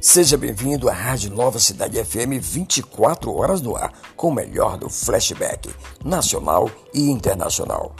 Seja bem-vindo à Rádio Nova Cidade FM 24 horas no ar, com o melhor do flashback nacional e internacional.